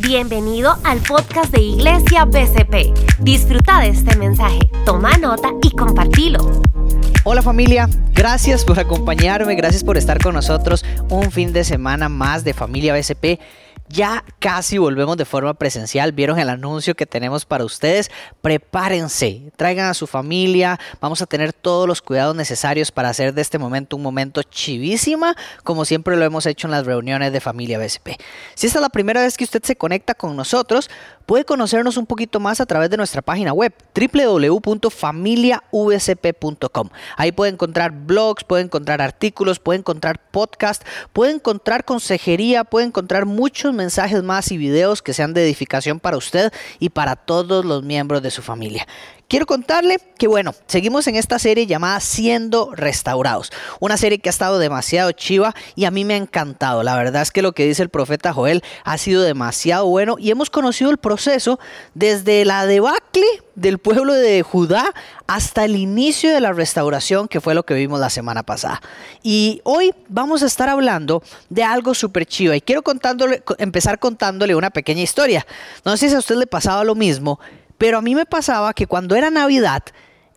Bienvenido al podcast de Iglesia BCP. Disfruta de este mensaje, toma nota y compartilo. Hola familia, gracias por acompañarme, gracias por estar con nosotros un fin de semana más de familia BCP. Ya casi volvemos de forma presencial. Vieron el anuncio que tenemos para ustedes. Prepárense, traigan a su familia. Vamos a tener todos los cuidados necesarios para hacer de este momento un momento chivísima, como siempre lo hemos hecho en las reuniones de familia BSP. Si esta es la primera vez que usted se conecta con nosotros, puede conocernos un poquito más a través de nuestra página web www.familiavsp.com. Ahí puede encontrar blogs, puede encontrar artículos, puede encontrar podcast, puede encontrar consejería, puede encontrar muchos mensajes más y videos que sean de edificación para usted y para todos los miembros de su familia. Quiero contarle que bueno, seguimos en esta serie llamada Siendo Restaurados, una serie que ha estado demasiado chiva y a mí me ha encantado. La verdad es que lo que dice el profeta Joel ha sido demasiado bueno y hemos conocido el proceso desde la debacle del pueblo de Judá hasta el inicio de la restauración que fue lo que vimos la semana pasada. Y hoy vamos a estar hablando de algo súper chiva y quiero contándole, empezar contándole una pequeña historia. No sé si a usted le pasaba lo mismo, pero a mí me pasaba que cuando era Navidad,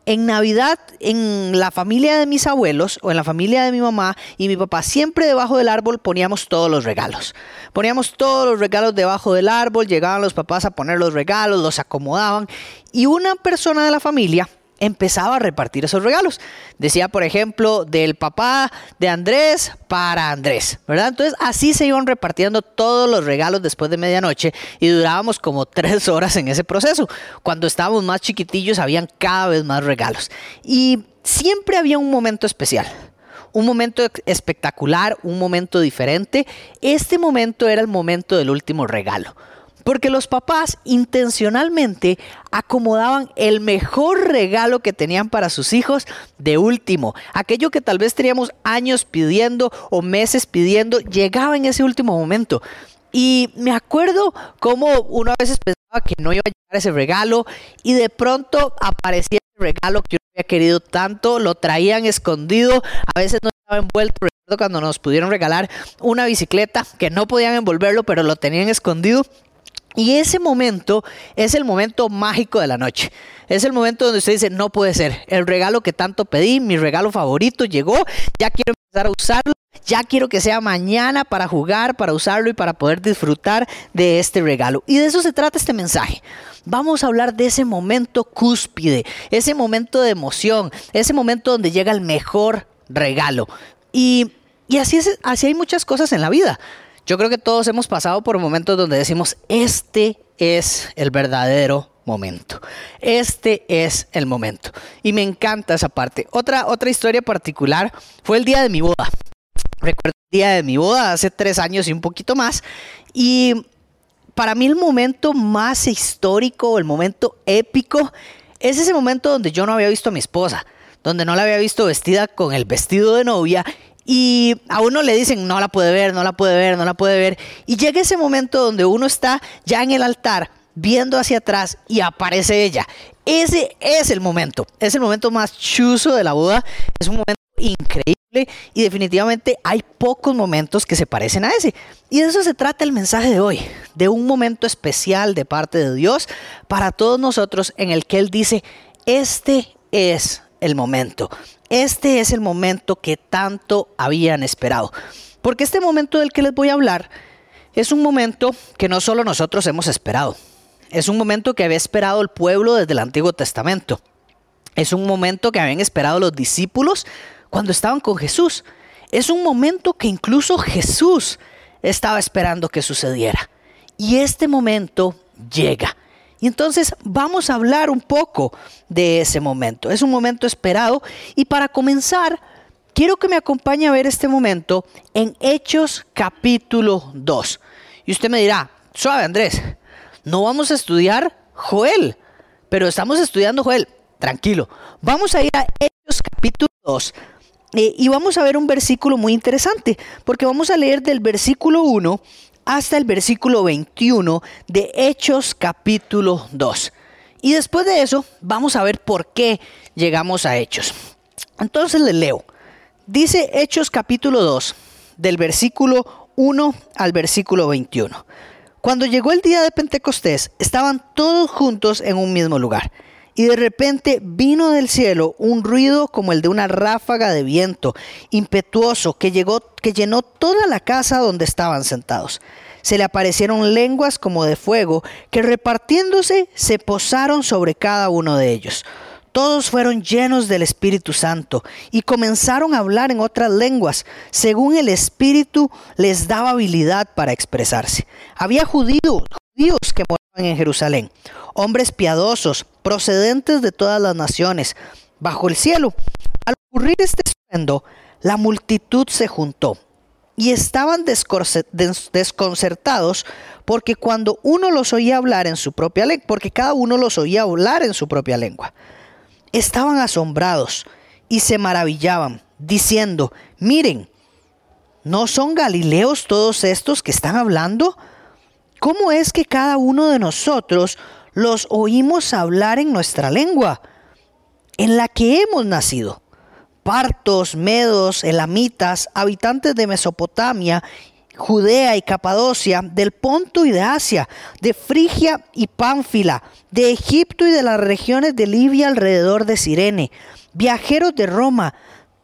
en Navidad, en la familia de mis abuelos o en la familia de mi mamá y mi papá, siempre debajo del árbol poníamos todos los regalos. Poníamos todos los regalos debajo del árbol, llegaban los papás a poner los regalos, los acomodaban y una persona de la familia empezaba a repartir esos regalos. Decía, por ejemplo, del papá de Andrés para Andrés, ¿verdad? Entonces así se iban repartiendo todos los regalos después de medianoche y durábamos como tres horas en ese proceso. Cuando estábamos más chiquitillos habían cada vez más regalos. Y siempre había un momento especial un momento espectacular, un momento diferente. Este momento era el momento del último regalo. Porque los papás intencionalmente acomodaban el mejor regalo que tenían para sus hijos de último. Aquello que tal vez teníamos años pidiendo o meses pidiendo, llegaba en ese último momento. Y me acuerdo cómo uno a veces pensaba que no iba a llegar ese regalo y de pronto aparecía el regalo que uno había querido tanto, lo traían escondido, a veces no estaba envuelto. Recuerdo cuando nos pudieron regalar una bicicleta que no podían envolverlo, pero lo tenían escondido y ese momento es el momento mágico de la noche. Es el momento donde usted dice, no puede ser, el regalo que tanto pedí, mi regalo favorito llegó, ya quiero empezar a usarlo, ya quiero que sea mañana para jugar, para usarlo y para poder disfrutar de este regalo. Y de eso se trata este mensaje. Vamos a hablar de ese momento cúspide, ese momento de emoción, ese momento donde llega el mejor regalo. Y, así, es, así hay muchas cosas en la vida. Yo creo que todos hemos pasado por momentos donde decimos, este es el verdadero momento. Este es el momento. Y me encanta esa parte. Otra, otra historia particular fue el día de mi boda. Recuerdo el día de mi boda hace tres años y un poquito más. Y para mí el momento más histórico, el momento épico, es ese momento donde yo no había visto a mi esposa, donde no la había visto vestida con el vestido de novia y a uno le dicen, no la puede ver, no la puede ver, no la puede ver. Y llega ese momento donde uno está ya en el altar viendo hacia atrás y aparece ella. Ese es el momento, es el momento más chuzo de la boda, es un momento increíble y definitivamente hay pocos momentos que se parecen a ese. Y de eso se trata el mensaje de hoy, de un momento especial de parte de Dios para todos nosotros en el que Él dice, este es el momento. Este es el momento que tanto habían esperado. Porque este momento del que les voy a hablar es un momento que no solo nosotros hemos esperado. Es un momento que había esperado el pueblo desde el Antiguo Testamento. Es un momento que habían esperado los discípulos cuando estaban con Jesús. Es un momento que incluso Jesús estaba esperando que sucediera. Y este momento llega. Y entonces vamos a hablar un poco de ese momento. Es un momento esperado y para comenzar, quiero que me acompañe a ver este momento en Hechos capítulo 2. Y usted me dirá, suave Andrés, no vamos a estudiar Joel, pero estamos estudiando Joel. Tranquilo, vamos a ir a Hechos capítulo 2 eh, y vamos a ver un versículo muy interesante, porque vamos a leer del versículo 1 hasta el versículo 21 de Hechos capítulo 2. Y después de eso vamos a ver por qué llegamos a Hechos. Entonces le leo. Dice Hechos capítulo 2 del versículo 1 al versículo 21. Cuando llegó el día de Pentecostés, estaban todos juntos en un mismo lugar. Y de repente vino del cielo un ruido como el de una ráfaga de viento impetuoso que, llegó, que llenó toda la casa donde estaban sentados. Se le aparecieron lenguas como de fuego que repartiéndose se posaron sobre cada uno de ellos. Todos fueron llenos del Espíritu Santo y comenzaron a hablar en otras lenguas, según el Espíritu les daba habilidad para expresarse. Había judíos, judíos que moraban en Jerusalén, hombres piadosos, procedentes de todas las naciones, bajo el cielo. Al ocurrir este estruendo, la multitud se juntó y estaban desconcertados porque cuando uno los oía hablar en su propia lengua, porque cada uno los oía hablar en su propia lengua estaban asombrados y se maravillaban, diciendo, miren, ¿no son Galileos todos estos que están hablando? ¿Cómo es que cada uno de nosotros los oímos hablar en nuestra lengua, en la que hemos nacido? Partos, medos, elamitas, habitantes de Mesopotamia Judea y Capadocia, del Ponto y de Asia, de Frigia y Pánfila, de Egipto y de las regiones de Libia alrededor de Sirene, viajeros de Roma,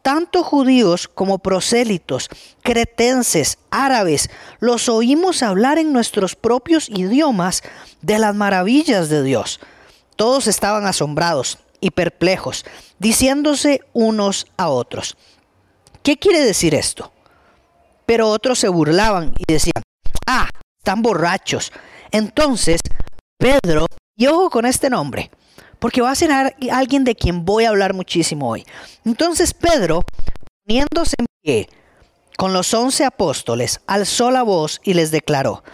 tanto judíos como prosélitos, cretenses, árabes, los oímos hablar en nuestros propios idiomas de las maravillas de Dios. Todos estaban asombrados y perplejos, diciéndose unos a otros, ¿qué quiere decir esto? Pero otros se burlaban y decían, ah, están borrachos. Entonces, Pedro, y ojo con este nombre, porque va a ser alguien de quien voy a hablar muchísimo hoy. Entonces Pedro, poniéndose en pie con los once apóstoles, alzó la voz y les declaró,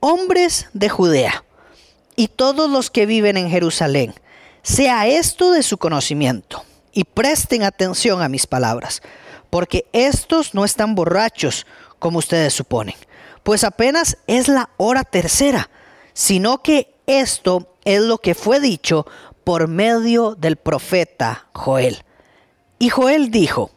hombres de Judea y todos los que viven en Jerusalén, sea esto de su conocimiento y presten atención a mis palabras, porque estos no están borrachos como ustedes suponen, pues apenas es la hora tercera, sino que esto es lo que fue dicho por medio del profeta Joel. Y Joel dijo,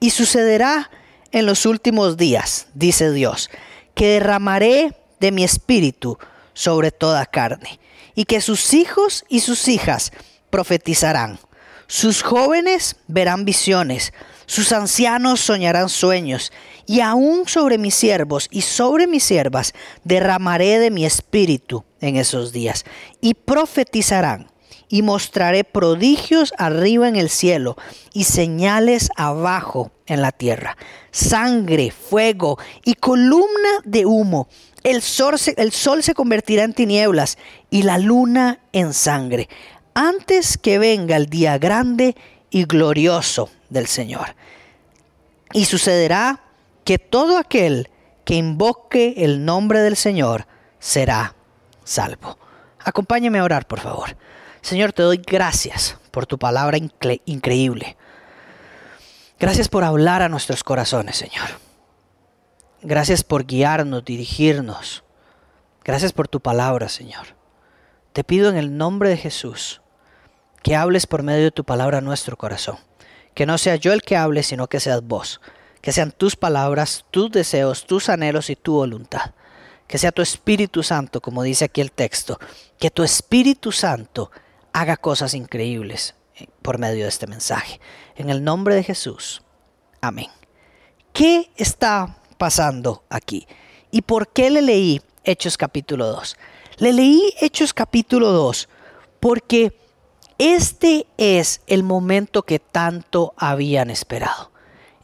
y sucederá en los últimos días, dice Dios, que derramaré de mi espíritu sobre toda carne, y que sus hijos y sus hijas profetizarán, sus jóvenes verán visiones, sus ancianos soñarán sueños, y aún sobre mis siervos y sobre mis siervas derramaré de mi espíritu en esos días, y profetizarán, y mostraré prodigios arriba en el cielo y señales abajo en la tierra, sangre, fuego y columna de humo. El sol, se, el sol se convertirá en tinieblas y la luna en sangre, antes que venga el día grande y glorioso del Señor. Y sucederá que todo aquel que invoque el nombre del Señor será salvo. Acompáñeme a orar, por favor. Señor, te doy gracias por tu palabra increíble. Gracias por hablar a nuestros corazones, Señor. Gracias por guiarnos, dirigirnos. Gracias por tu palabra, Señor. Te pido en el nombre de Jesús que hables por medio de tu palabra a nuestro corazón. Que no sea yo el que hable, sino que seas vos. Que sean tus palabras, tus deseos, tus anhelos y tu voluntad. Que sea tu Espíritu Santo, como dice aquí el texto. Que tu Espíritu Santo haga cosas increíbles eh, por medio de este mensaje. En el nombre de Jesús. Amén. ¿Qué está pasando aquí? ¿Y por qué le leí Hechos capítulo 2? Le leí Hechos capítulo 2 porque este es el momento que tanto habían esperado.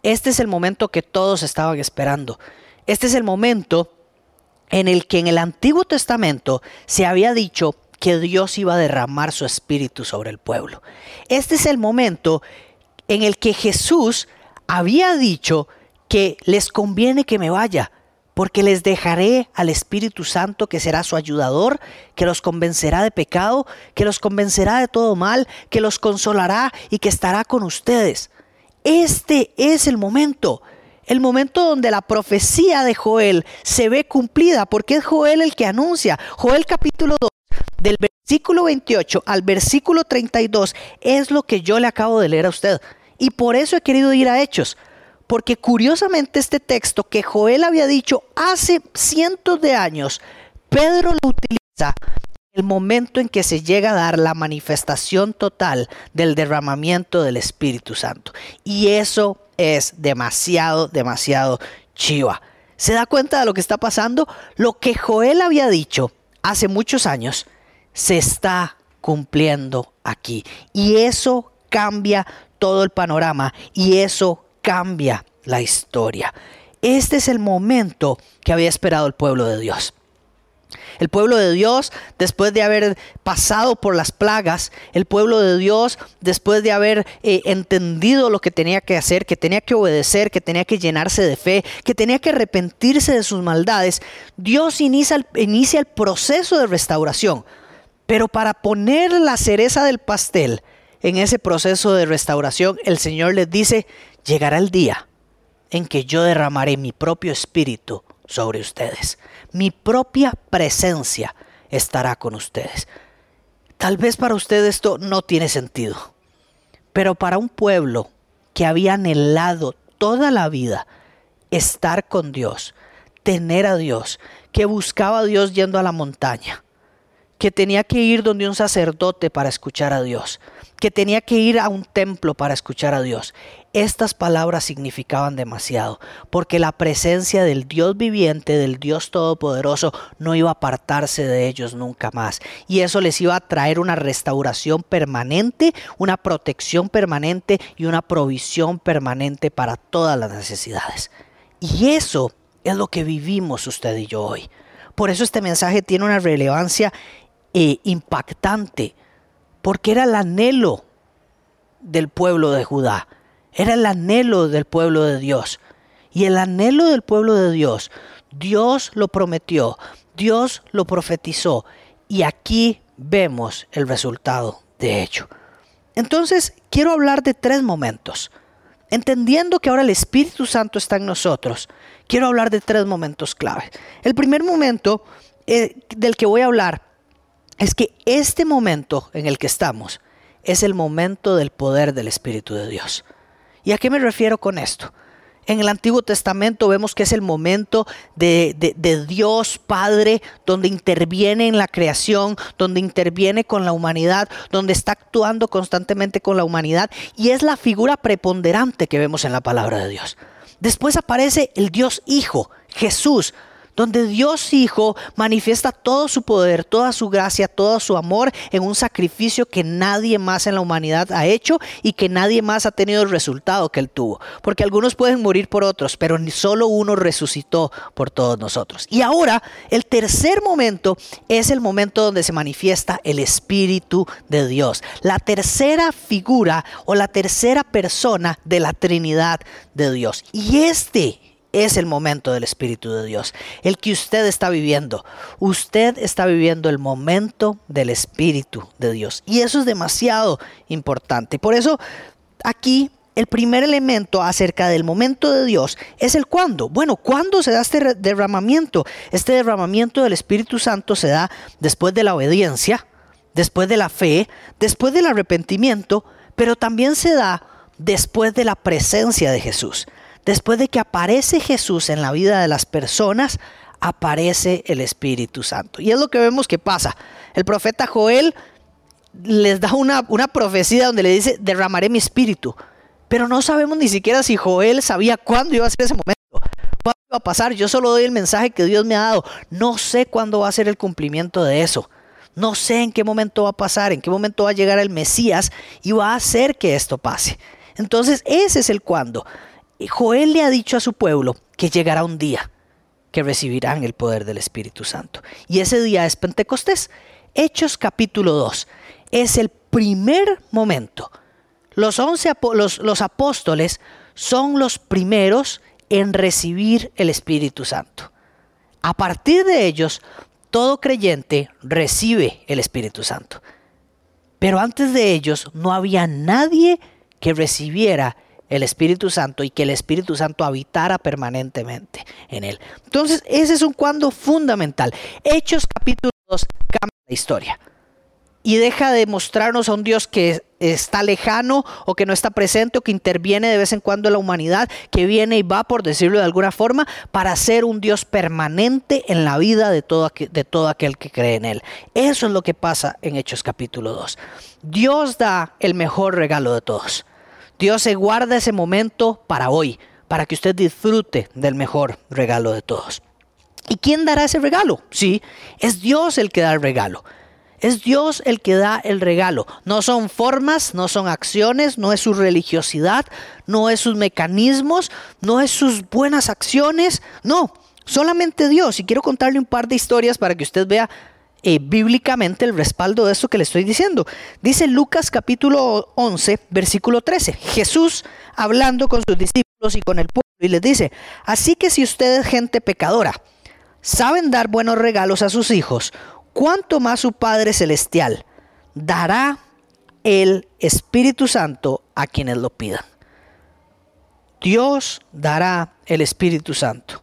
Este es el momento que todos estaban esperando. Este es el momento en el que en el Antiguo Testamento se había dicho que Dios iba a derramar su espíritu sobre el pueblo. Este es el momento en el que Jesús había dicho que les conviene que me vaya, porque les dejaré al Espíritu Santo que será su ayudador, que los convencerá de pecado, que los convencerá de todo mal, que los consolará y que estará con ustedes. Este es el momento, el momento donde la profecía de Joel se ve cumplida, porque es Joel el que anuncia. Joel capítulo 2, del versículo 28 al versículo 32, es lo que yo le acabo de leer a usted. Y por eso he querido ir a Hechos, porque curiosamente este texto que Joel había dicho hace cientos de años, Pedro lo utiliza el momento en que se llega a dar la manifestación total del derramamiento del Espíritu Santo. Y eso es demasiado, demasiado chiva. ¿Se da cuenta de lo que está pasando? Lo que Joel había dicho hace muchos años se está cumpliendo aquí. Y eso cambia todo el panorama y eso cambia la historia. Este es el momento que había esperado el pueblo de Dios. El pueblo de Dios, después de haber pasado por las plagas, el pueblo de Dios, después de haber eh, entendido lo que tenía que hacer, que tenía que obedecer, que tenía que llenarse de fe, que tenía que arrepentirse de sus maldades, Dios inicia el, inicia el proceso de restauración. Pero para poner la cereza del pastel en ese proceso de restauración, el Señor les dice, llegará el día en que yo derramaré mi propio espíritu sobre ustedes. Mi propia presencia estará con ustedes. Tal vez para ustedes esto no tiene sentido, pero para un pueblo que había anhelado toda la vida estar con Dios, tener a Dios, que buscaba a Dios yendo a la montaña, que tenía que ir donde un sacerdote para escuchar a Dios, que tenía que ir a un templo para escuchar a Dios. Estas palabras significaban demasiado, porque la presencia del Dios viviente, del Dios todopoderoso, no iba a apartarse de ellos nunca más. Y eso les iba a traer una restauración permanente, una protección permanente y una provisión permanente para todas las necesidades. Y eso es lo que vivimos usted y yo hoy. Por eso este mensaje tiene una relevancia eh, impactante, porque era el anhelo del pueblo de Judá, era el anhelo del pueblo de Dios. Y el anhelo del pueblo de Dios, Dios lo prometió, Dios lo profetizó, y aquí vemos el resultado de ello. Entonces, quiero hablar de tres momentos. Entendiendo que ahora el Espíritu Santo está en nosotros, quiero hablar de tres momentos clave. El primer momento eh, del que voy a hablar es que este momento en el que estamos es el momento del poder del Espíritu de Dios. ¿Y a qué me refiero con esto? En el Antiguo Testamento vemos que es el momento de, de, Dios Padre, donde interviene en la creación, donde interviene con la humanidad, donde está actuando constantemente con la humanidad y es la figura preponderante que vemos en la palabra de Dios. Después aparece el Dios Hijo, Jesús, donde Dios Hijo manifiesta todo su poder, toda su gracia, todo su amor en un sacrificio que nadie más en la humanidad ha hecho y que nadie más ha tenido el resultado que Él tuvo. Porque algunos pueden morir por otros, pero solo uno resucitó por todos nosotros. Y ahora, el tercer momento es el momento donde se manifiesta el Espíritu de Dios. La tercera figura o la tercera persona de la Trinidad de Dios. Y este es el momento del Espíritu de Dios, el que usted está viviendo. Usted está viviendo el momento del Espíritu de Dios. Y eso es demasiado importante. Por eso aquí el primer elemento acerca del momento de Dios es el cuándo. Bueno, ¿cuándo se da este derramamiento? Este derramamiento del Espíritu Santo se da después de la obediencia, después de la fe, después del arrepentimiento, pero también se da después de la presencia de Jesús. Después de que aparece Jesús en la vida de las personas, aparece el Espíritu Santo. Y es lo que vemos que pasa. El profeta Joel les da una, una profecía donde le dice, derramaré mi espíritu. Pero no sabemos ni siquiera si Joel sabía cuándo iba a ser ese momento. ¿Cuándo iba a pasar? Yo solo doy el mensaje que Dios me ha dado. No sé cuándo va a ser el cumplimiento de eso. No sé en qué momento va a pasar, en qué momento va a llegar el Mesías y va a hacer que esto pase. Entonces ese es el cuándo. Joel le ha dicho a su pueblo que llegará un día que recibirán el poder del Espíritu Santo. Y ese día es Pentecostés. Hechos capítulo 2 es el primer momento. Los, once, los, apóstoles son los primeros en recibir el Espíritu Santo. A partir de ellos, todo creyente recibe el Espíritu Santo. Pero antes de ellos no había nadie que recibiera el Espíritu Santo y que el Espíritu Santo habitara permanentemente en él. Entonces, ese es un cuando fundamental. Hechos capítulo 2 cambia la historia y deja de mostrarnos a un Dios que está lejano o que no está presente o que interviene de vez en cuando en la humanidad, que viene y va, por decirlo de alguna forma, para ser un Dios permanente en la vida de todo, de todo aquel que cree en Él. Eso es lo que pasa en Hechos capítulo 2. Dios da el mejor regalo de todos. Dios se guarda ese momento para hoy, para que usted disfrute del mejor regalo de todos. ¿Y quién dará ese regalo? Sí, es Dios el que da el regalo. Es Dios el que da el regalo. No son formas, no son acciones, no es su religiosidad, no es sus mecanismos, no es sus buenas acciones. No, solamente Dios. Y quiero contarle un par de historias para que usted vea eh, bíblicamente el respaldo de esto que le estoy diciendo. Dice Lucas capítulo 11, versículo 13. Jesús hablando con sus discípulos y con el pueblo y les dice, así que si ustedes gente pecadora, saben dar buenos regalos a sus hijos, ¿cuánto más su Padre Celestial dará el Espíritu Santo a quienes lo pidan? Dios dará el Espíritu Santo.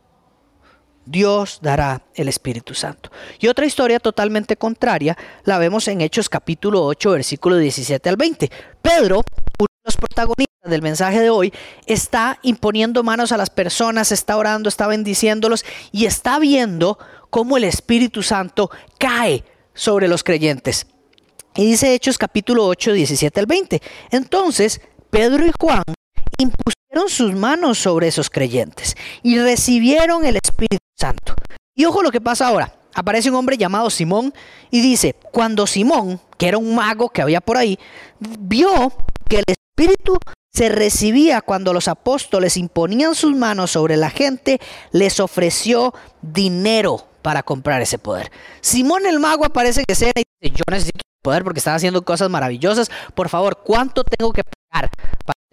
Dios dará el Espíritu Santo. Y otra historia totalmente contraria la vemos en Hechos capítulo 8, versículo 17 al 20. Pedro, uno de los protagonistas del mensaje de hoy, está imponiendo manos a las personas, está orando, está bendiciéndolos y está viendo cómo el Espíritu Santo cae sobre los creyentes. Y dice Hechos capítulo 8, 17 al 20. Entonces, Pedro y Juan impusieron sus manos sobre esos creyentes y recibieron el Espíritu Santo. Y ojo lo que pasa ahora. Aparece un hombre llamado Simón y dice, cuando Simón, que era un mago que había por ahí, vio que el Espíritu se recibía cuando los apóstoles imponían sus manos sobre la gente, les ofreció dinero para comprar ese poder. Simón el mago aparece que sea y dice, yo necesito poder porque están haciendo cosas maravillosas. Por favor, ¿cuánto tengo que pagar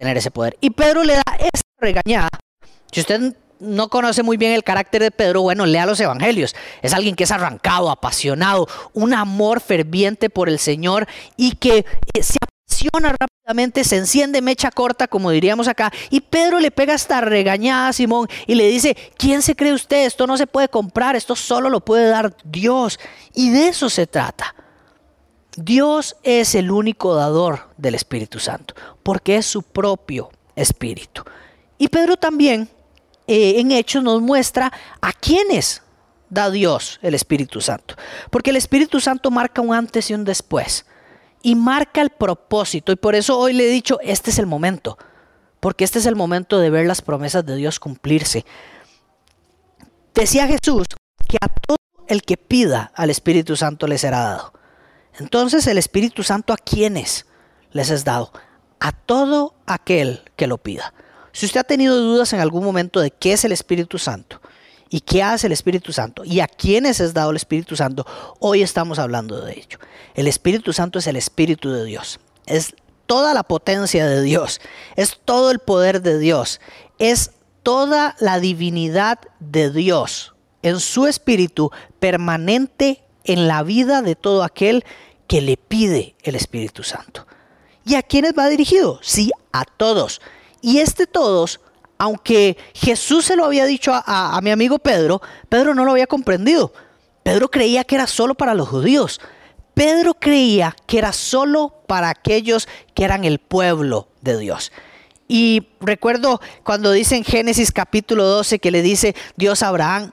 tener ese poder? Y Pedro le da esta regañada. Si usted no conoce muy bien el carácter de Pedro, bueno, lea los evangelios. Es alguien que es arrancado, apasionado, un amor ferviente por el Señor y que eh, se rápidamente, se enciende mecha corta, como diríamos acá, y Pedro le pega esta regañada a Simón y le dice, ¿quién se cree usted? Esto no se puede comprar, esto solo lo puede dar Dios. Y de eso se trata. Dios es el único dador del Espíritu Santo, porque es su propio Espíritu. Y Pedro también eh, en Hechos nos muestra a quiénes da Dios el Espíritu Santo, porque el Espíritu Santo marca un antes y un después y marca el propósito. Y por eso hoy le he dicho, este es el momento, porque este es el momento de ver las promesas de Dios cumplirse. Decía Jesús que a todo el que pida al Espíritu Santo le será dado. Entonces el Espíritu Santo a quienes les es dado? A todo aquel que lo pida. Si usted ha tenido dudas en algún momento de qué es el Espíritu Santo, ¿Y qué hace el Espíritu Santo? ¿Y a quiénes es dado el Espíritu Santo? Hoy estamos hablando de ello. El Espíritu Santo es el Espíritu de Dios. Es toda la potencia de Dios. Es todo el poder de Dios. Es toda la divinidad de Dios en su Espíritu permanente en la vida de todo aquel que le pide el Espíritu Santo. ¿Y a quiénes va dirigido? Sí, a todos. Y este todos aunque Jesús se lo había dicho a, mi amigo Pedro, Pedro no lo había comprendido. Pedro creía que era solo para los judíos. Pedro creía que era solo para aquellos que eran el pueblo de Dios. Y recuerdo cuando dice en Génesis capítulo 12 que le dice Dios a Abraham,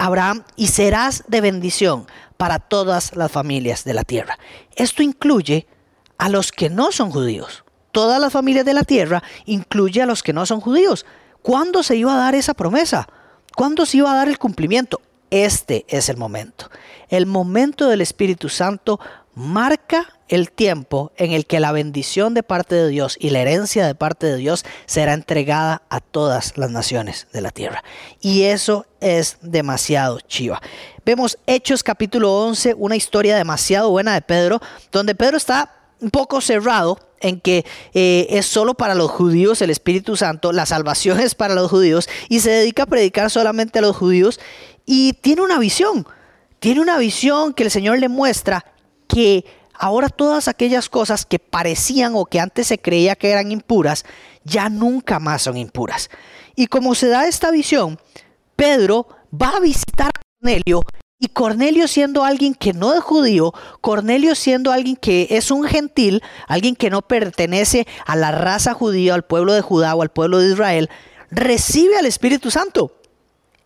Abraham, y serás de bendición para todas las familias de la tierra. Esto incluye a los que no son judíos. Todas las familias de la tierra incluye a los que no son judíos. ¿Cuándo se iba a dar esa promesa? ¿Cuándo se iba a dar el cumplimiento? Este es el momento. El momento del Espíritu Santo marca el tiempo en el que la bendición de parte de Dios y la herencia de parte de Dios será entregada a todas las naciones de la tierra. Y eso es demasiado chiva. Vemos Hechos capítulo 11, una historia demasiado buena de Pedro, donde Pedro está un poco cerrado en que eh, es solo para los judíos el Espíritu Santo, la salvación es para los judíos y se dedica a predicar solamente a los judíos y tiene una visión, tiene una visión que el Señor le muestra que ahora todas aquellas cosas que parecían o que antes se creía que eran impuras, ya nunca más son impuras. Y como se da esta visión, Pedro va a visitar a Cornelio Y Cornelio siendo alguien que no es judío, Cornelio siendo alguien que es un gentil, alguien que no pertenece a la raza judía, al pueblo de Judá o al pueblo de Israel, recibe al Espíritu Santo.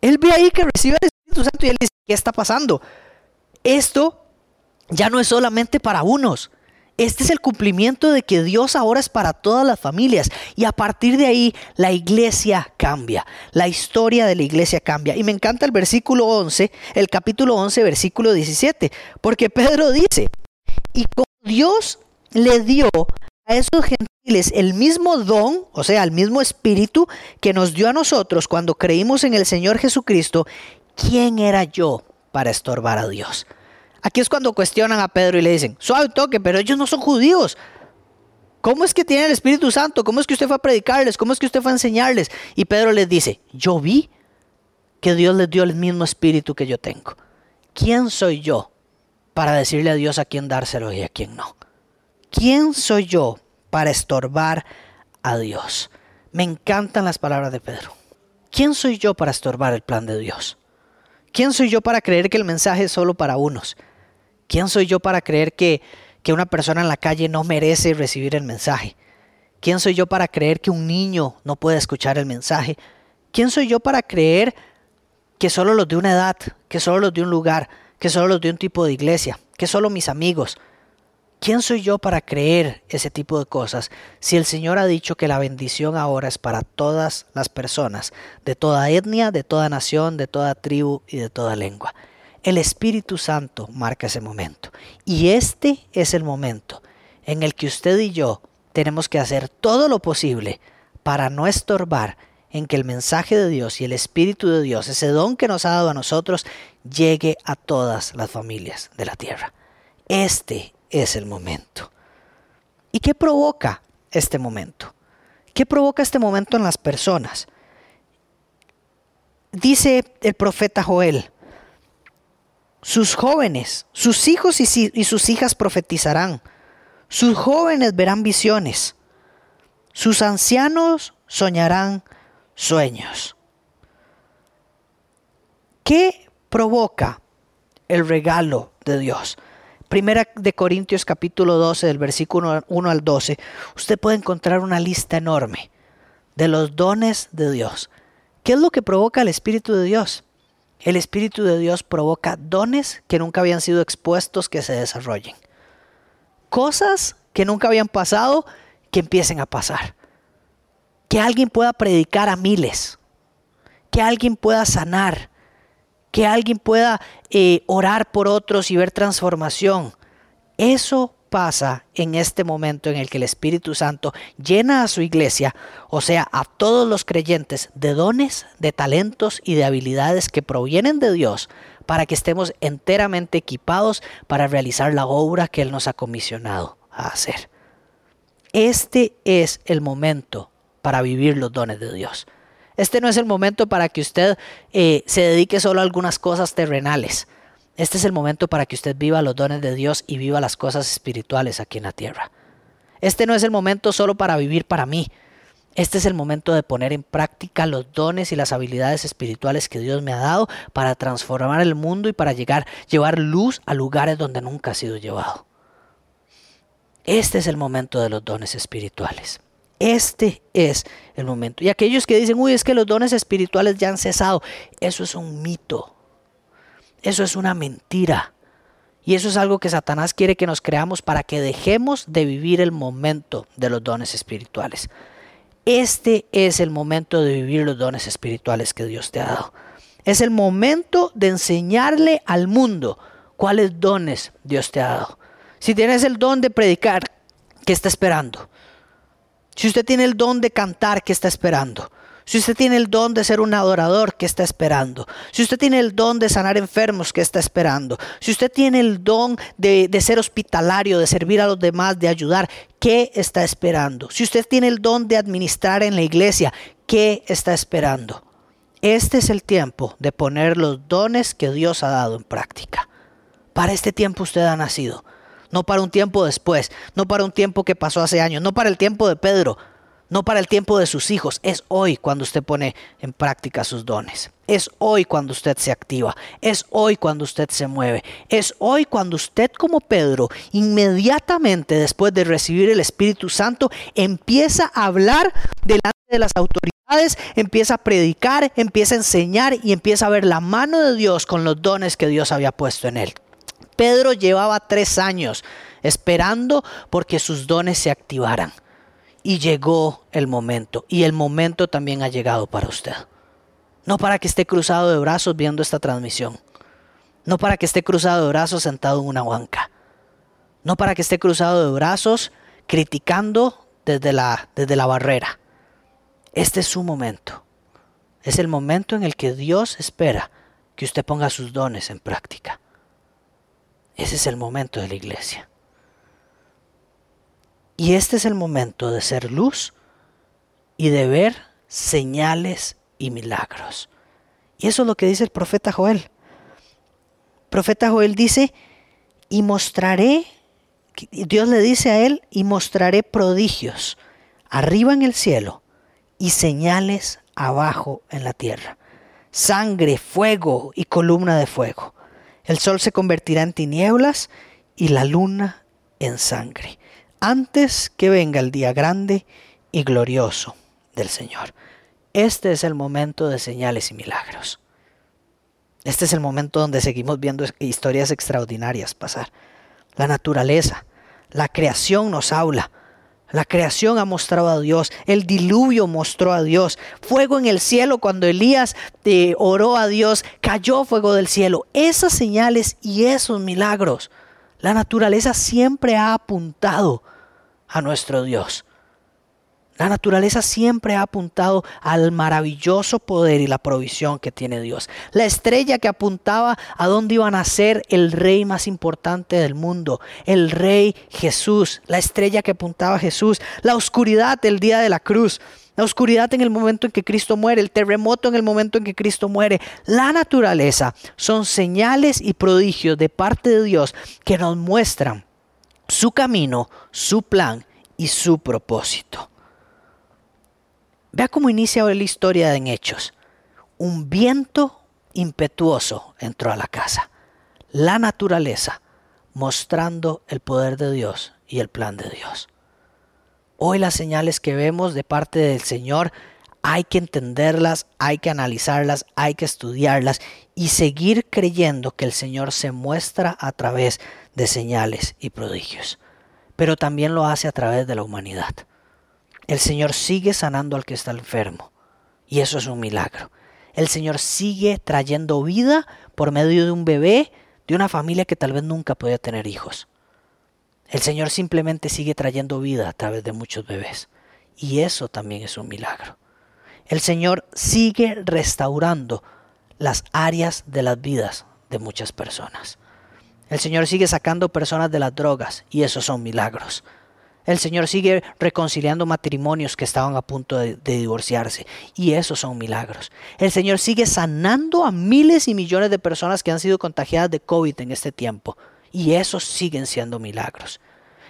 Él ve ahí que recibe al Espíritu Santo y él dice, ¿qué está pasando? Esto ya no es solamente para unos. Este es el cumplimiento de que Dios ahora es para todas las familias y a partir de ahí la iglesia cambia, la historia de la iglesia cambia. Y me encanta el versículo 11, el capítulo 11, versículo 17, porque Pedro dice, y como Dios le dio a esos gentiles el mismo don, o sea, el mismo espíritu que nos dio a nosotros cuando creímos en el Señor Jesucristo, ¿quién era yo para estorbar a Dios? Aquí es cuando cuestionan a Pedro y le dicen, suave toque, pero ellos no son judíos. ¿Cómo es que tienen el Espíritu Santo? ¿Cómo es que usted fue a predicarles? ¿Cómo es que usted fue a enseñarles? Y Pedro les dice, yo vi que Dios les dio el mismo Espíritu que yo tengo. ¿Quién soy yo para decirle a Dios a quién dárselo y a quién no? ¿Quién soy yo para estorbar a Dios? Me encantan las palabras de Pedro. ¿Quién soy yo para estorbar el plan de Dios? ¿Quién soy yo para creer que el mensaje es solo para unos? ¿Quién soy yo para creer que, que una persona en la calle no merece recibir el mensaje? ¿Quién soy yo para creer que un niño no puede escuchar el mensaje? ¿Quién soy yo para creer que solo los de una edad, que solo los de un lugar, que solo los de un tipo de iglesia, que solo mis amigos? ¿Quién soy yo para creer ese tipo de cosas si el Señor ha dicho que la bendición ahora es para todas las personas, de toda etnia, de toda nación, de toda tribu y de toda lengua? El Espíritu Santo marca ese momento. Y este es el momento en el que usted y yo tenemos que hacer todo lo posible para no estorbar en que el mensaje de Dios y el Espíritu de Dios, ese don que nos ha dado a nosotros, llegue a todas las familias de la tierra. Este es el momento. ¿Y qué provoca este momento? ¿Qué provoca este momento en las personas? Dice el profeta Joel, sus jóvenes, sus hijos y, sus hijas profetizarán. Sus jóvenes verán visiones. Sus ancianos soñarán sueños. ¿Qué provoca el regalo de Dios? Primera de Corintios capítulo 12 del versículo 1 al 12, usted puede encontrar una lista enorme de los dones de Dios. ¿Qué es lo que provoca el Espíritu de Dios? El Espíritu de Dios provoca dones que nunca habían sido expuestos que se desarrollen. Cosas que nunca habían pasado que empiecen a pasar. Que alguien pueda predicar a miles. Que alguien pueda sanar. Que alguien pueda eh, orar por otros y ver transformación. Eso pasa en este momento en el que el Espíritu Santo llena a su iglesia, o sea, a todos los creyentes, de dones, de talentos y de habilidades que provienen de Dios para que estemos enteramente equipados para realizar la obra que Él nos ha comisionado a hacer. Este es el momento para vivir los dones de Dios. Este no es el momento para que usted eh, se dedique solo a algunas cosas terrenales. Este es el momento para que usted viva los dones de Dios y viva las cosas espirituales aquí en la tierra. Este no es el momento solo para vivir para mí. Este es el momento de poner en práctica los dones y las habilidades espirituales que Dios me ha dado para transformar el mundo y para llegar, llevar luz a lugares donde nunca ha sido llevado. Este es el momento de los dones espirituales. Este es el momento. Y aquellos que dicen, uy, es que los dones espirituales ya han cesado, eso es un mito. Eso es una mentira. Y eso es algo que Satanás quiere que nos creamos para que dejemos de vivir el momento de los dones espirituales. Este es el momento de vivir los dones espirituales que Dios te ha dado. Es el momento de enseñarle al mundo cuáles dones Dios te ha dado. Si tienes el don de predicar, ¿qué está esperando? Si usted tiene el don de cantar, ¿qué está esperando? Si usted tiene el don de ser un adorador, ¿qué está esperando? Si usted tiene el don de sanar enfermos, ¿qué está esperando? Si usted tiene el don de, de, ser hospitalario, de servir a los demás, de ayudar, ¿qué está esperando? Si usted tiene el don de administrar en la iglesia, ¿qué está esperando? Este es el tiempo de poner los dones que Dios ha dado en práctica. Para este tiempo usted ha nacido. No para un tiempo después, no para un tiempo que pasó hace años, no para el tiempo de Pedro, no para el tiempo de sus hijos. Es hoy cuando usted pone en práctica sus dones. Es hoy cuando usted se activa. Es hoy cuando usted se mueve. Es hoy cuando usted como Pedro, inmediatamente después de recibir el Espíritu Santo, empieza a hablar delante de las autoridades, empieza a predicar, empieza a enseñar y empieza a ver la mano de Dios con los dones que Dios había puesto en él. Pedro llevaba tres años esperando porque sus dones se activaran. Y llegó el momento. Y el momento también ha llegado para usted. No para que esté cruzado de brazos viendo esta transmisión. No para que esté cruzado de brazos sentado en una banca. No para que esté cruzado de brazos criticando desde la, desde la barrera. Este es su momento. Es el momento en el que Dios espera que usted ponga sus dones en práctica. Ese es el momento de la iglesia. Y este es el momento de ser luz y de ver señales y milagros. Y eso es lo que dice el profeta Joel. El profeta Joel dice, y mostraré, Dios le dice a él, y mostraré prodigios arriba en el cielo y señales abajo en la tierra. Sangre, fuego y columna de fuego. El sol se convertirá en tinieblas y la luna en sangre antes que venga el día grande y glorioso del Señor. Este es el momento de señales y milagros. Este es el momento donde seguimos viendo historias extraordinarias pasar. La naturaleza, la creación nos habla. La creación ha mostrado a Dios, el diluvio mostró a Dios, fuego en el cielo cuando Elías eh, oró a Dios, cayó fuego del cielo. Esas señales y esos milagros, la naturaleza siempre ha apuntado a nuestro Dios. La naturaleza siempre ha apuntado al maravilloso poder y la provisión que tiene Dios. La estrella que apuntaba a dónde iba a nacer el rey más importante del mundo, el rey Jesús. La estrella que apuntaba a Jesús. La oscuridad del día de la cruz. La oscuridad en el momento en que Cristo muere, el terremoto en el momento en que Cristo muere. La naturaleza son señales y prodigios de parte de Dios que nos muestran su camino, su plan y su propósito. Vea cómo inicia hoy la historia en Hechos. Un viento impetuoso entró a la casa. La naturaleza mostrando el poder de Dios y el plan de Dios. Hoy las señales que vemos de parte del Señor hay que entenderlas, hay que analizarlas, hay que estudiarlas y seguir creyendo que el Señor se muestra a través de señales y prodigios. Pero también lo hace a través de la humanidad. El Señor sigue sanando al que está enfermo y eso es un milagro. El Señor sigue trayendo vida por medio de un bebé de una familia que tal vez nunca podía tener hijos. El Señor simplemente sigue trayendo vida a través de muchos bebés. Y eso también es un milagro. El Señor sigue restaurando las áreas de las vidas de muchas personas. El Señor sigue sacando personas de las drogas y esos son milagros. El Señor sigue reconciliando matrimonios que estaban a punto de, divorciarse y esos son milagros. El Señor sigue sanando a miles y millones de personas que han sido contagiadas de COVID en este tiempo y esos siguen siendo milagros.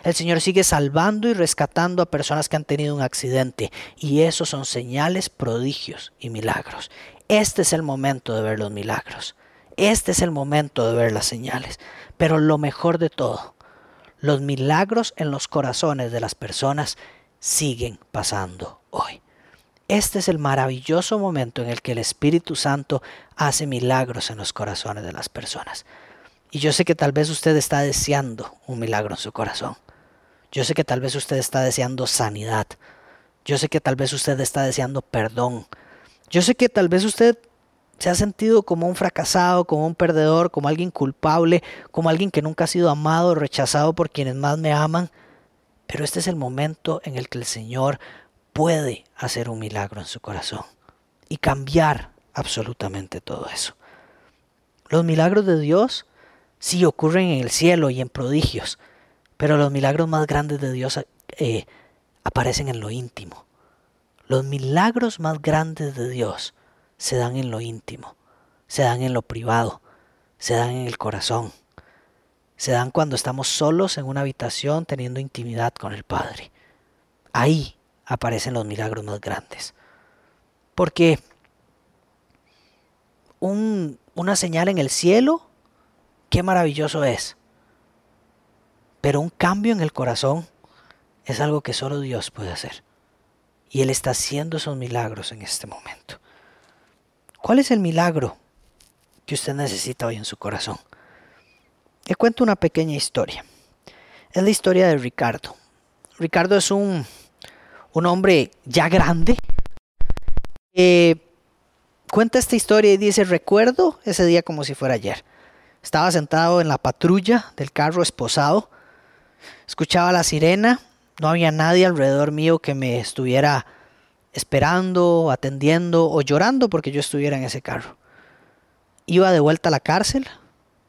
El Señor sigue salvando y rescatando a personas que han tenido un accidente y esos son señales, prodigios y milagros. Este es el momento de ver los milagros. Este es el momento de ver las señales. Pero lo mejor de todo, los milagros en los corazones de las personas siguen pasando hoy. Este es el maravilloso momento en el que el Espíritu Santo hace milagros en los corazones de las personas. Y yo sé que tal vez usted está deseando un milagro en su corazón. Yo sé que tal vez usted está deseando sanidad. Yo sé que tal vez usted está deseando perdón. Yo sé que tal vez usted se ha sentido como un fracasado, como un perdedor, como alguien culpable, como alguien que nunca ha sido amado, rechazado por quienes más me aman. Pero este es el momento en el que el Señor puede hacer un milagro en su corazón y cambiar absolutamente todo eso. Los milagros de Dios sí ocurren en el cielo y en prodigios, pero los milagros más grandes de Dios eh, aparecen en lo íntimo. Los milagros más grandes de Dios se dan en lo íntimo, se dan en lo privado, se dan en el corazón, se dan cuando estamos solos en una habitación teniendo intimidad con el Padre. Ahí aparecen los milagros más grandes. Porque una señal en el cielo, qué maravilloso es. Pero un cambio en el corazón es algo que solo Dios puede hacer. Y Él está haciendo esos milagros en este momento. ¿Cuál es el milagro que usted necesita hoy en su corazón? Le cuento una pequeña historia. Es la historia de Ricardo. Ricardo es un, un hombre ya grande. cuenta esta historia y dice, recuerdo ese día como si fuera ayer. Estaba sentado en la patrulla del carro esposado Escuchaba la sirena, no había nadie alrededor mío que me estuviera esperando, atendiendo o llorando porque yo estuviera en ese carro. Iba de vuelta a la cárcel,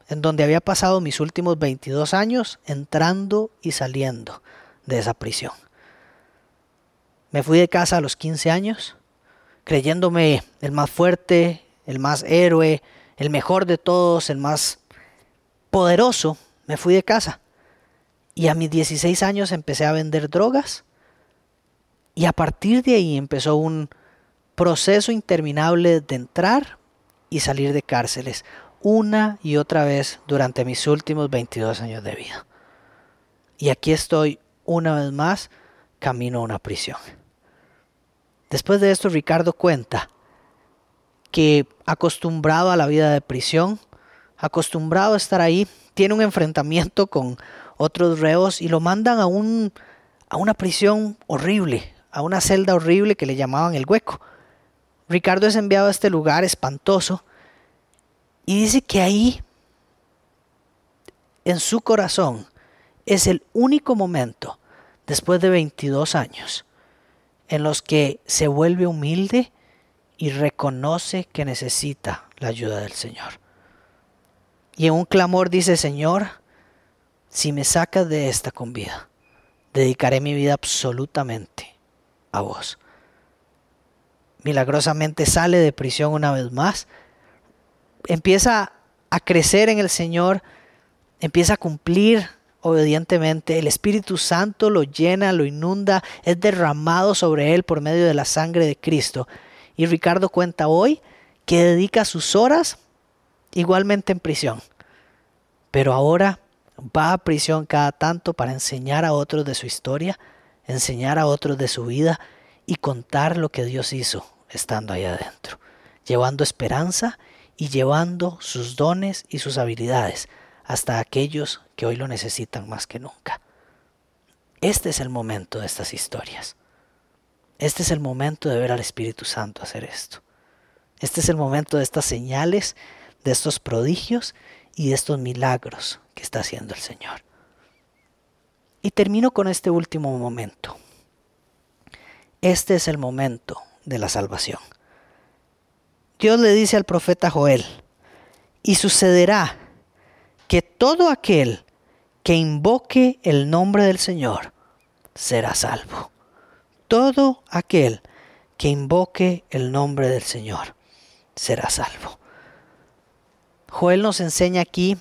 en donde había pasado mis últimos 22 años entrando y saliendo de esa prisión. Me fui de casa a los 15 años, creyéndome el más fuerte, el más héroe, el mejor de todos, el más poderoso. Me fui de casa. Y a mis 16 años empecé a vender drogas. Y a partir de ahí empezó un proceso interminable de entrar y salir de cárceles una y otra vez durante mis últimos 22 años de vida. Y aquí estoy una vez más camino a una prisión. Después de esto, Ricardo cuenta que acostumbrado a la vida de prisión, acostumbrado a estar ahí, tiene un enfrentamiento con otros reos y lo mandan a, un, a una prisión horrible, a una celda horrible que le llamaban el hueco. Ricardo es enviado a este lugar espantoso y dice que ahí, en su corazón, es el único momento, después de 22 años, en los que se vuelve humilde y reconoce que necesita la ayuda del Señor. Y en un clamor dice, Señor, si me sacas de esta con vida, dedicaré mi vida absolutamente a vos. Milagrosamente sale de prisión una vez más, empieza a crecer en el Señor, empieza a cumplir obedientemente, el Espíritu Santo lo llena, lo inunda, es derramado sobre él por medio de la sangre de Cristo. Y Ricardo cuenta hoy que dedica sus horas igualmente en prisión, pero ahora va a prisión cada tanto para enseñar a otros de su historia, enseñar a otros de su vida y contar lo que Dios hizo estando ahí adentro, llevando esperanza y llevando sus dones y sus habilidades hasta aquellos que hoy lo necesitan más que nunca. Este es el momento de estas historias. Este es el momento de ver al Espíritu Santo hacer esto. Este es el momento de estas señales, de estos prodigios y de estos milagros que está haciendo el Señor. Y termino con este último momento. Este es el momento de la salvación. Dios le dice al profeta Joel, y sucederá que todo aquel que invoque el nombre del Señor será salvo. Todo aquel que invoque el nombre del Señor será salvo. Joel nos enseña aquí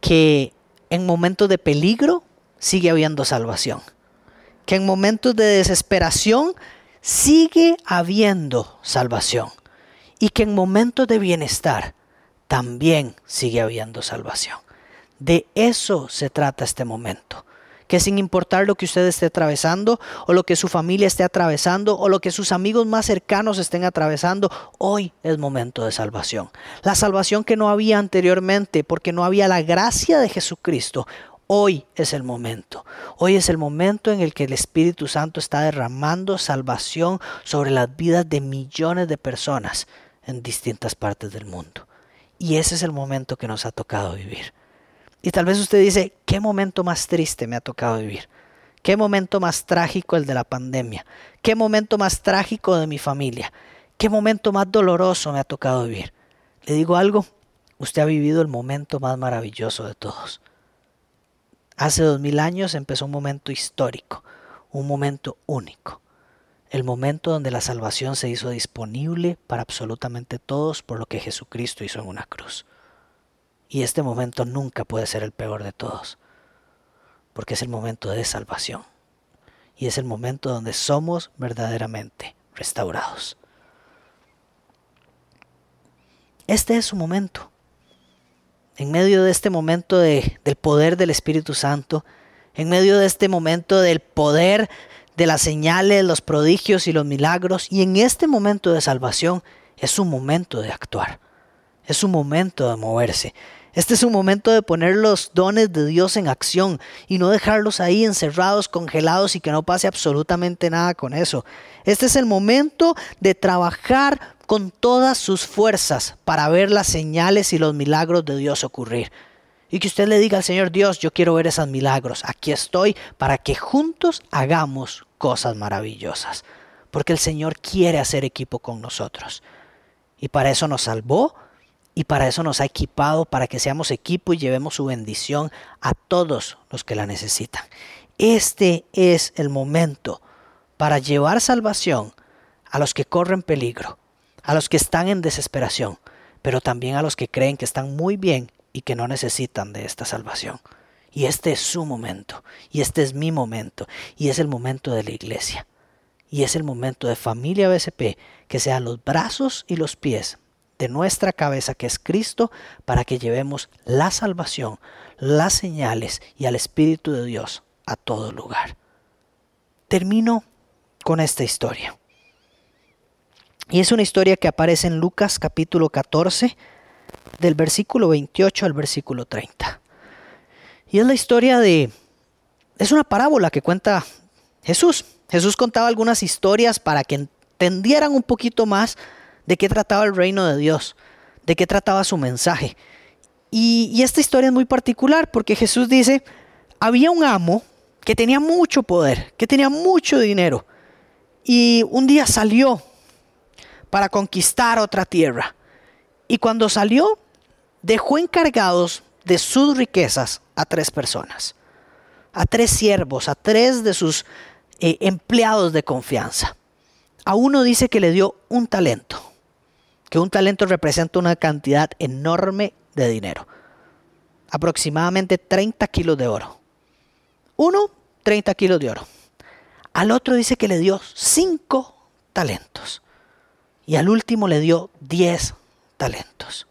que en momentos de peligro sigue habiendo salvación. Que en momentos de desesperación sigue habiendo salvación. Y que en momentos de bienestar también sigue habiendo salvación. De eso se trata este momento que sin importar lo que usted esté atravesando o lo que su familia esté atravesando o lo que sus amigos más cercanos estén atravesando, hoy es momento de salvación. La salvación que no había anteriormente porque no había la gracia de Jesucristo. Hoy es el momento. Hoy es el momento en el que el Espíritu Santo está derramando salvación sobre las vidas de millones de personas en distintas partes del mundo. Y ese es el momento que nos ha tocado vivir. Y tal vez usted dice, ¿qué momento más triste me ha tocado vivir? ¿Qué momento más trágico el de la pandemia? ¿Qué momento más trágico de mi familia? ¿Qué momento más doloroso me ha tocado vivir? Le digo algo, usted ha vivido el momento más maravilloso de todos. Hace dos mil años empezó un momento histórico, un momento único, el momento donde la salvación se hizo disponible para absolutamente todos por lo que Jesucristo hizo en una cruz. Y este momento nunca puede ser el peor de todos, porque es el momento de salvación. y es el momento donde somos verdaderamente restaurados. Este es su momento. En medio de este momento de, del poder del Espíritu Santo, en medio de este momento del poder de las señales, los prodigios y los milagros, y en este momento de salvación es su momento de actuar, es su momento de moverse, este es un momento de poner los dones de Dios en acción y no dejarlos ahí encerrados, congelados y que no pase absolutamente nada con eso. Este es el momento de trabajar con todas sus fuerzas para ver las señales y los milagros de Dios ocurrir. Y que usted le diga al Señor Dios, yo quiero ver esos milagros. Aquí estoy para que juntos hagamos cosas maravillosas. Porque el Señor quiere hacer equipo con nosotros. Y para eso nos salvó y para eso nos ha equipado, para que seamos equipo y llevemos su bendición a todos los que la necesitan. Este es el momento para llevar salvación a los que corren peligro, a los que están en desesperación, pero también a los que creen que están muy bien y que no necesitan de esta salvación. Y este es su momento, y este es mi momento, y es el momento de la iglesia, y es el momento de familia BSP, que sean los brazos y los pies de nuestra cabeza, que es Cristo, para que llevemos la salvación, las señales y al Espíritu de Dios a todo lugar. Termino con esta historia. Y es una historia que aparece en Lucas capítulo 14, del versículo 28 al versículo 30. Y es la historia de... Es una parábola que cuenta Jesús. Jesús contaba algunas historias para que entendieran un poquito más de qué trataba el reino de Dios, de qué trataba su mensaje. Y, esta historia es muy particular porque Jesús dice, había un amo que tenía mucho poder, que tenía mucho dinero, y un día salió para conquistar otra tierra. Y cuando salió, dejó encargados de sus riquezas a tres personas, a tres siervos, a tres de sus eh, empleados de confianza. A uno dice que le dio un talento, que un talento representa una cantidad enorme de dinero. Aproximadamente 30 kilos de oro. Uno, 30 kilos de oro. Al otro dice que le dio 5 talentos. Y al último le dio 10 talentos.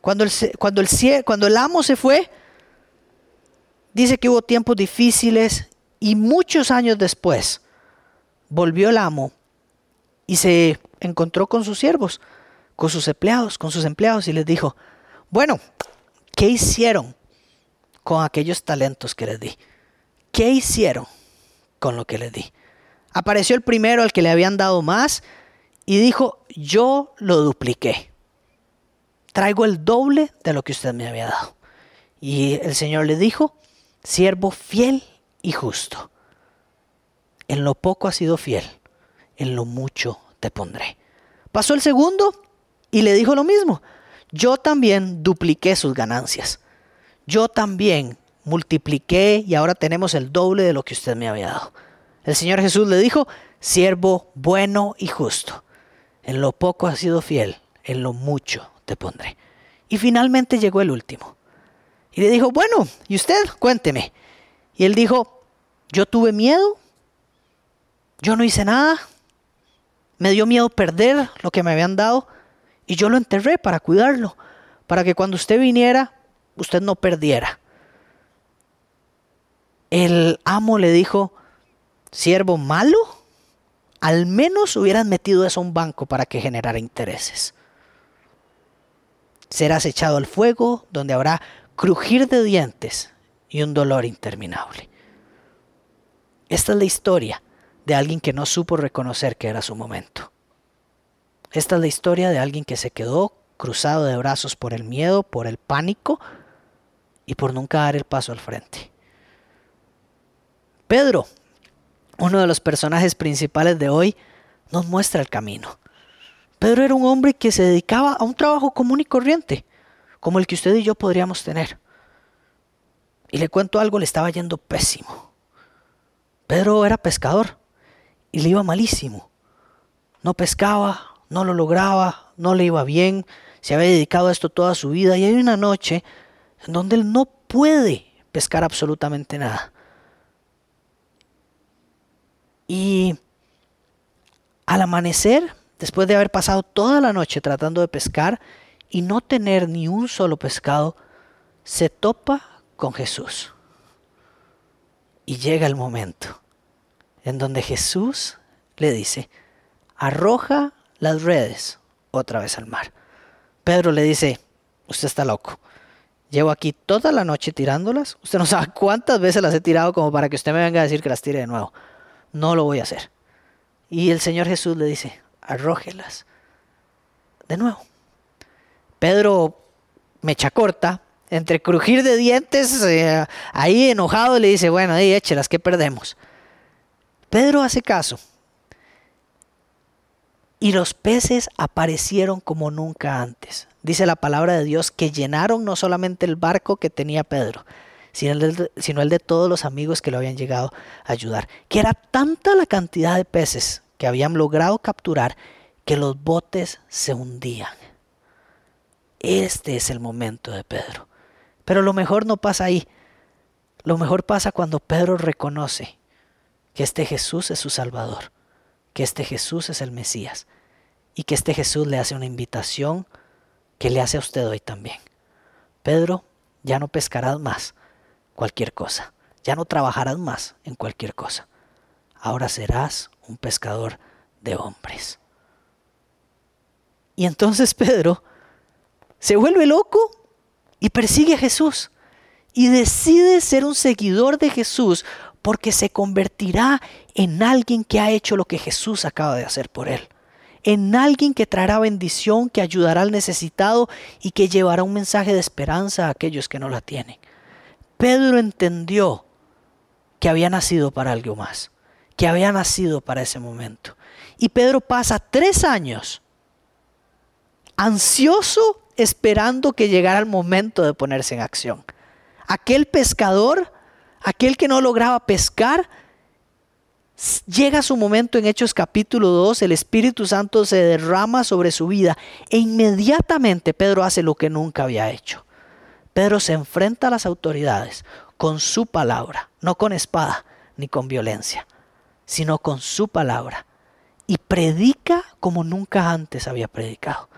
Cuando el, cuando, el, cuando el amo se fue, dice que hubo tiempos difíciles y muchos años después volvió el amo y se encontró con sus siervos, con sus empleados, con sus empleados y les dijo, bueno, ¿qué hicieron con aquellos talentos que les di? ¿Qué hicieron con lo que les di? Apareció el primero al que le habían dado más y dijo, yo lo dupliqué. Traigo el doble de lo que usted me había dado. Y el Señor le dijo, siervo fiel y justo. En lo poco has sido fiel, en lo mucho te pondré. Pasó el segundo y le dijo lo mismo. Yo también dupliqué sus ganancias. Yo también multipliqué y ahora tenemos el doble de lo que usted me había dado. El Señor Jesús le dijo, siervo bueno y justo. En lo poco has sido fiel, en lo mucho te pondré. Y finalmente llegó el último. Y le dijo, bueno, ¿y usted? Cuénteme. Y él dijo, yo tuve miedo, yo no hice nada, me dio miedo perder lo que me habían dado y yo lo enterré para cuidarlo, para que cuando usted viniera, usted no perdiera. El amo le dijo, siervo malo, al menos hubieran metido eso a un banco para que generara intereses. Serás echado al fuego donde habrá crujir de dientes y un dolor interminable. Esta es la historia de alguien que no supo reconocer que era su momento. Esta es la historia de alguien que se quedó cruzado de brazos por el miedo, por el pánico y por nunca dar el paso al frente. Pedro, uno de los personajes principales de hoy, nos muestra el camino. Pedro era un hombre que se dedicaba a un trabajo común y corriente, como el que usted y yo podríamos tener. Y le cuento algo, le estaba yendo pésimo. Pedro era pescador y le iba malísimo. No pescaba, no lo lograba, no le iba bien, se había dedicado a esto toda su vida y hay una noche en donde él no puede pescar absolutamente nada. Y al amanecer, después de haber pasado toda la noche tratando de pescar y no tener ni un solo pescado, se topa con Jesús. Y llega el momento en donde Jesús le dice, arroja las redes otra vez al mar. Pedro le dice, usted está loco. Llevo aquí toda la noche tirándolas. Usted no sabe cuántas veces las he tirado como para que usted me venga a decir que las tire de nuevo. No lo voy a hacer. Y el Señor Jesús le dice, arrójelas de nuevo. Pedro me echa corta, entre crujir de dientes, eh, ahí enojado le dice, bueno, ahí échelas, ¿qué perdemos? Pedro hace caso. Y los peces aparecieron como nunca antes. Dice la palabra de Dios que llenaron no solamente el barco que tenía Pedro, sino el, de, todos los amigos que lo habían llegado a ayudar. Que era tanta la cantidad de peces que habían logrado capturar que los botes se hundían. Este es el momento de Pedro. Pero lo mejor no pasa ahí. Lo mejor pasa cuando Pedro reconoce que este Jesús es su Salvador, que este Jesús es el Mesías y que este Jesús le hace una invitación que le hace a usted hoy también. Pedro, ya no pescarás más cualquier cosa, ya no trabajarás más en cualquier cosa. Ahora serás un pescador de hombres. Y entonces Pedro se vuelve loco y persigue a Jesús y decide ser un seguidor de Jesús porque se convertirá en alguien que ha hecho lo que Jesús acaba de hacer por él. En alguien que traerá bendición, que ayudará al necesitado y que llevará un mensaje de esperanza a aquellos que no la tienen. Pedro entendió que había nacido para algo más, que había nacido para ese momento. Y Pedro pasa tres años ansioso esperando que llegara el momento de ponerse en acción. Aquel pescador aquel que no lograba pescar, llega su momento en Hechos capítulo 2, el Espíritu Santo se derrama sobre su vida e inmediatamente Pedro hace lo que nunca había hecho. Pedro se enfrenta a las autoridades con su palabra, no con espada ni con violencia, sino con su palabra. Y predica como nunca antes había predicado.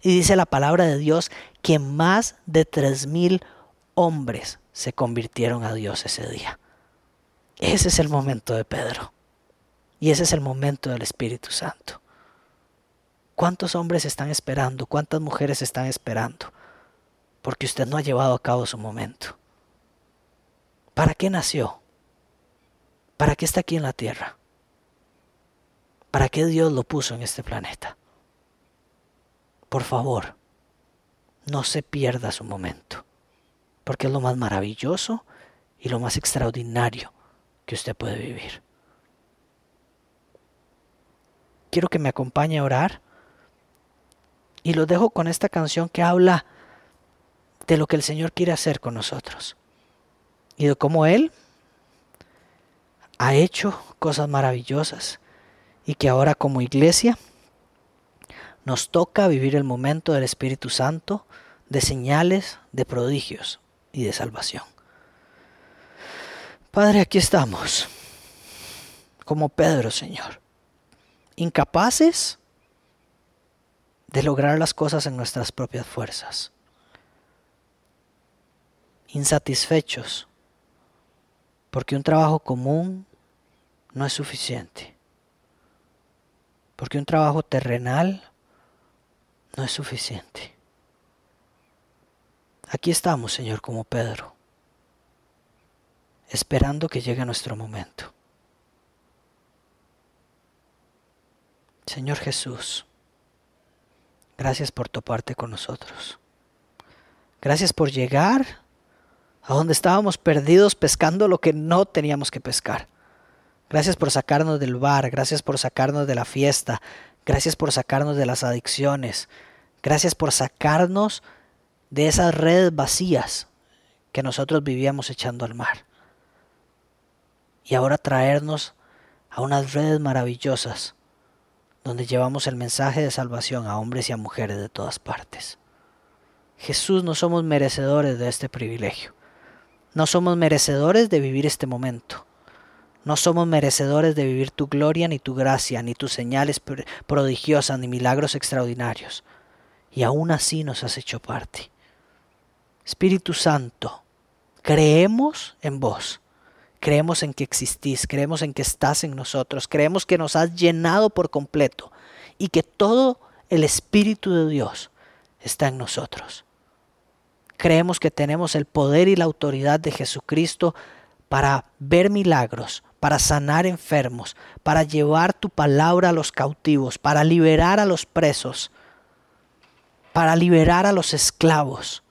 Y dice la palabra de Dios que más de tres mil hombres se convirtieron a Dios ese día. Ese es el momento de Pedro. Y ese es el momento del Espíritu Santo. ¿Cuántos hombres están esperando? ¿Cuántas mujeres están esperando? Porque usted no ha llevado a cabo su momento. ¿Para qué nació? ¿Para qué está aquí en la tierra? ¿Para qué Dios lo puso en este planeta? Por favor, no se pierda su momento porque es lo más maravilloso y lo más extraordinario que usted puede vivir. Quiero que me acompañe a orar y lo dejo con esta canción que habla de lo que el Señor quiere hacer con nosotros. Y de cómo Él ha hecho cosas maravillosas. Y que ahora como iglesia nos toca vivir el momento del Espíritu Santo de señales, de prodigios, y de salvación. Padre, aquí estamos, como Pedro, Señor, incapaces de lograr las cosas en nuestras propias fuerzas, insatisfechos, porque un trabajo común no es suficiente, porque un trabajo terrenal no es suficiente. Aquí estamos, Señor, como Pedro, esperando que llegue nuestro momento. Señor Jesús, gracias por toparte con nosotros. Gracias por llegar a donde estábamos perdidos pescando lo que no teníamos que pescar. Gracias por sacarnos del bar, gracias por sacarnos de la fiesta, gracias por sacarnos de las adicciones, gracias por sacarnos de esas redes vacías que nosotros vivíamos echando al mar. Y ahora traernos a unas redes maravillosas donde llevamos el mensaje de salvación a hombres y a mujeres de todas partes. Jesús, no somos merecedores de este privilegio. No somos merecedores de vivir este momento. No somos merecedores de vivir tu gloria, ni tu gracia, ni tus señales prodigiosas, ni milagros extraordinarios. Y aún así nos has hecho parte. Espíritu Santo, creemos en vos. Creemos en que existís, creemos en que estás en nosotros, creemos que nos has llenado por completo y que todo el Espíritu de Dios está en nosotros. Creemos que tenemos el poder y la autoridad de Jesucristo para ver milagros, para sanar enfermos, para llevar tu palabra a los cautivos, para liberar a los presos, para liberar a los esclavos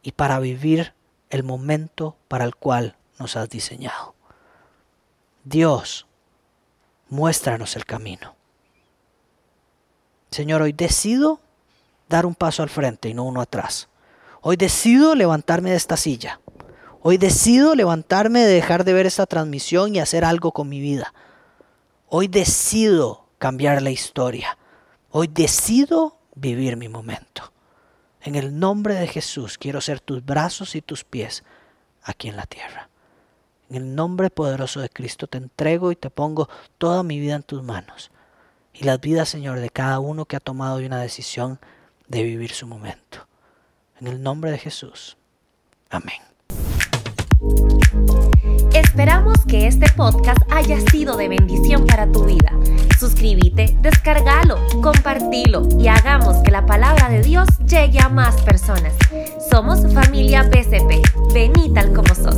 y para vivir el momento para el cual nos has diseñado. Dios, muéstranos el camino. Señor, hoy decido dar un paso al frente y no uno atrás. Hoy decido levantarme de esta silla. Hoy decido levantarme de dejar de ver esta transmisión y hacer algo con mi vida. Hoy decido cambiar la historia. Hoy decido vivir mi momento. En el nombre de Jesús quiero ser tus brazos y tus pies aquí en la tierra. En el nombre poderoso de Cristo te entrego y te pongo toda mi vida en tus manos. Y las vidas, Señor, de cada uno que ha tomado una decisión de vivir su momento. En el nombre de Jesús. Amén. Esperamos que este podcast haya sido de bendición para tu vida. Suscríbete, descargalo, compartilo y hagamos que la palabra de Dios llegue a más personas. Somos familia BCP. Vení tal como sos.